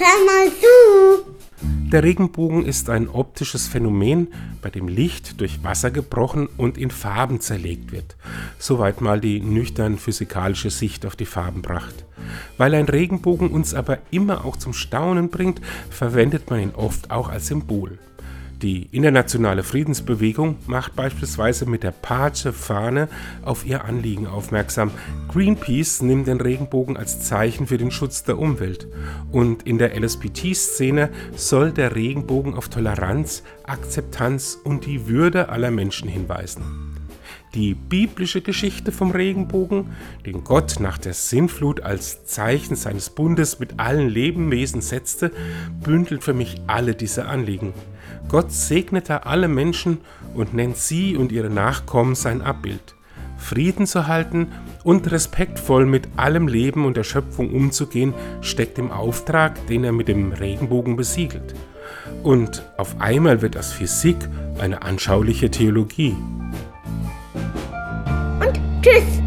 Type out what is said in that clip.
hör mal zu. Der Regenbogen ist ein optisches Phänomen, bei dem Licht durch Wasser gebrochen und in Farben zerlegt wird. Soweit mal die nüchtern physikalische Sicht auf die Farbenpracht. Weil ein Regenbogen uns aber immer auch zum Staunen bringt, verwendet man ihn oft auch als Symbol. Die internationale Friedensbewegung macht beispielsweise mit der Pace-Fahne auf ihr Anliegen aufmerksam. Greenpeace nimmt den Regenbogen als Zeichen für den Schutz der Umwelt. Und in der LSBT-Szene soll der Regenbogen auf Toleranz, Akzeptanz und die Würde aller Menschen hinweisen. Die biblische Geschichte vom Regenbogen, den Gott nach der Sinnflut als Zeichen seines Bundes mit allen Lebewesen setzte, bündelt für mich alle diese Anliegen. Gott segnete alle Menschen und nennt sie und ihre Nachkommen sein Abbild. Frieden zu halten und respektvoll mit allem Leben und der Schöpfung umzugehen, steckt im Auftrag, den er mit dem Regenbogen besiegelt. Und auf einmal wird aus Physik eine anschauliche Theologie. Und tschüss.